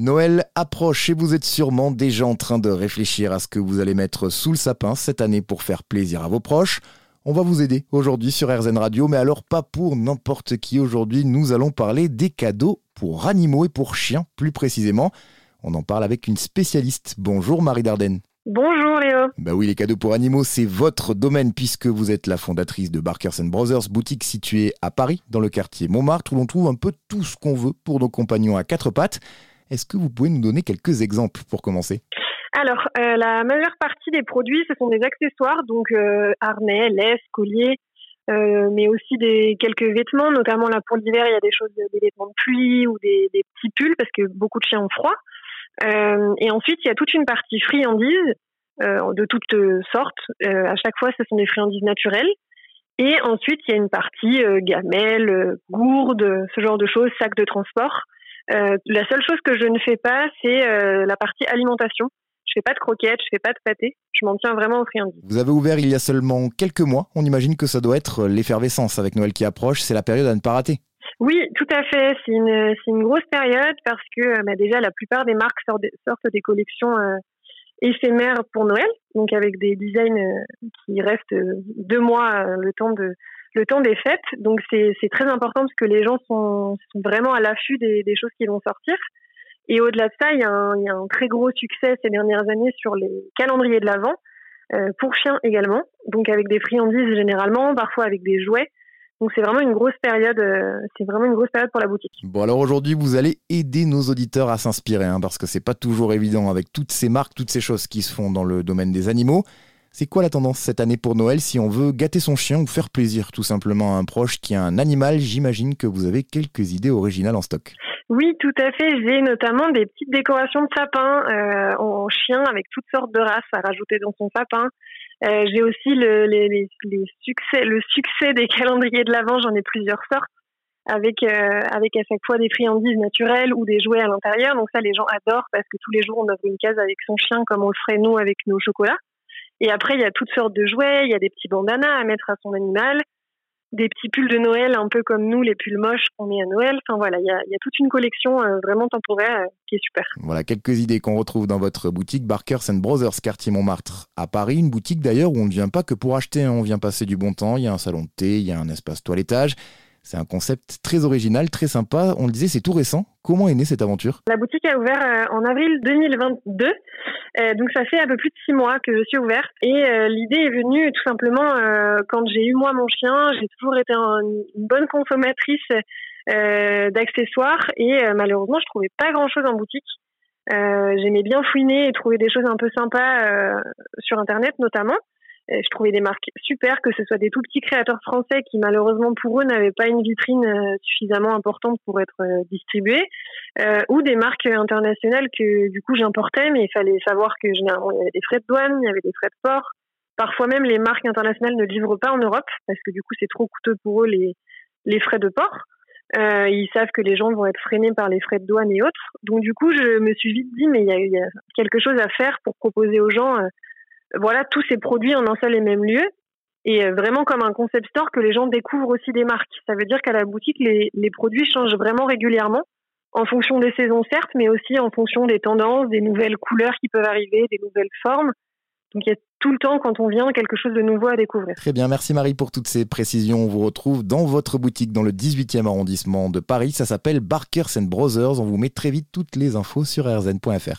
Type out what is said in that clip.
Noël approche et vous êtes sûrement déjà en train de réfléchir à ce que vous allez mettre sous le sapin cette année pour faire plaisir à vos proches. On va vous aider aujourd'hui sur RZN Radio, mais alors pas pour n'importe qui. Aujourd'hui, nous allons parler des cadeaux pour animaux et pour chiens plus précisément. On en parle avec une spécialiste. Bonjour Marie Dardenne. Bonjour Léo. Bah oui, les cadeaux pour animaux, c'est votre domaine puisque vous êtes la fondatrice de Barkers Brothers, boutique située à Paris, dans le quartier Montmartre, où l'on trouve un peu tout ce qu'on veut pour nos compagnons à quatre pattes. Est-ce que vous pouvez nous donner quelques exemples pour commencer? Alors, euh, la majeure partie des produits, ce sont des accessoires, donc euh, harnais, laisse, colliers, euh, mais aussi des quelques vêtements, notamment là pour l'hiver, il y a des choses, des vêtements de pluie ou des, des petits pulls parce que beaucoup de chiens ont froid. et ensuite, il y a toute une partie friandises de toutes sortes. à chaque fois, ce sont des friandises naturelles. Et ensuite, il y a une partie gamelles, gourdes, ce genre de choses, sacs de transport. Euh, la seule chose que je ne fais pas, c'est euh, la partie alimentation. Je fais pas de croquettes, je fais pas de pâté. Je m'en tiens vraiment aux friandises. Vous avez ouvert il y a seulement quelques mois. On imagine que ça doit être l'effervescence avec Noël qui approche. C'est la période à ne pas rater. Oui, tout à fait. C'est une, une grosse période parce que euh, bah, déjà la plupart des marques sortent des collections éphémères pour Noël, donc avec des designs qui restent deux mois le temps de le temps des fêtes. Donc c'est très important parce que les gens sont, vraiment à l'affût des, choses qui vont sortir. Et au-delà de ça, il y, a un, un, très gros succès ces dernières années sur les calendriers de l'Avent, euh, pour chiens également, donc avec des friandises généralement, parfois avec des jouets. Donc c'est vraiment une grosse période, euh, c'est vraiment une grosse période pour la boutique. Bon alors aujourd'hui vous allez aider nos auditeurs à s'inspirer, hein, parce que c'est pas toujours évident avec toutes ces marques, toutes ces choses qui se font dans le domaine des animaux. C'est quoi la tendance cette année pour Noël si on veut gâter son chien ou faire plaisir tout simplement? À un proche qui a un animal J'imagine que vous avez quelques idées originales en stock. Oui, tout à fait. J'ai notamment des petites décorations de sapin euh, en chien avec toutes sortes de races à rajouter dans son sapin. Euh, j'ai aussi le, les, succès, le succès des calendriers de l'Avent, j'en ai plusieurs sortes, avec, euh, avec à chaque fois des friandises naturelles ou des jouets à l'intérieur. Donc ça, les gens adorent parce que tous les jours, on ouvre une case avec son chien comme on le ferait nous avec nos chocolats. Et après, il y a toutes sortes de jouets, il y a des petits bandanas à mettre à son animal, des petits pulls de Noël, un peu comme nous, les pulls moches qu'on met à Noël. Enfin voilà, il y a, toute une collection euh, vraiment temporaire euh, qui est super. Voilà quelques idées qu'on retrouve dans votre boutique Barkers Brothers, quartier Montmartre, à Paris. Une boutique d'ailleurs où on ne vient pas que pour acheter, hein. on vient passer du bon temps. Il y a un salon de thé, il y a un espace toilettage. C'est un concept très original, très sympa. On le disait, c'est tout récent. Comment est née cette aventure? La boutique a ouvert euh, en avril 2022. Euh, donc ça fait un peu plus de six mois que je suis ouverte. Et euh, l'idée est venue tout simplement quand j'ai eu moi mon chien. J'ai toujours été une bonne consommatrice d'accessoires et malheureusement je trouvais pas grand chose en boutique. J'aimais bien fouiner et trouver des choses un peu sympas sur internet notamment je trouvais des marques super, que ce soit des tout petits créateurs français qui malheureusement pour eux n'avaient pas une vitrine euh, suffisamment importante pour être euh, distribués, euh, ou des marques internationales que du coup j'importais, mais il fallait savoir que généralement il y avait des frais de douane, il y avait des frais de port. Parfois même les marques internationales ne livrent pas en Europe parce que du coup c'est trop coûteux pour eux les, les frais de port. Ils savent que les gens vont être freinés par les frais de douane et autres. Donc du coup, je me suis vite dit, mais il y y a, quelque chose à faire pour proposer aux gens voilà tous ces produits en un seul et même lieu et euh, vraiment comme un concept store que les gens découvrent aussi des marques. Ça veut dire qu'à la boutique, les, les, produits changent vraiment régulièrement en fonction des saisons certes, mais aussi en fonction des tendances, des nouvelles couleurs qui peuvent arriver, des nouvelles formes. Donc il y a tout le temps, quand on vient, quelque chose de nouveau à découvrir. Très bien, merci Marie pour toutes ces précisions. On vous retrouve dans votre boutique dans le 18e arrondissement de Paris. Ça s'appelle Barkers Brothers. On vous met très vite toutes les infos sur rzn.fr.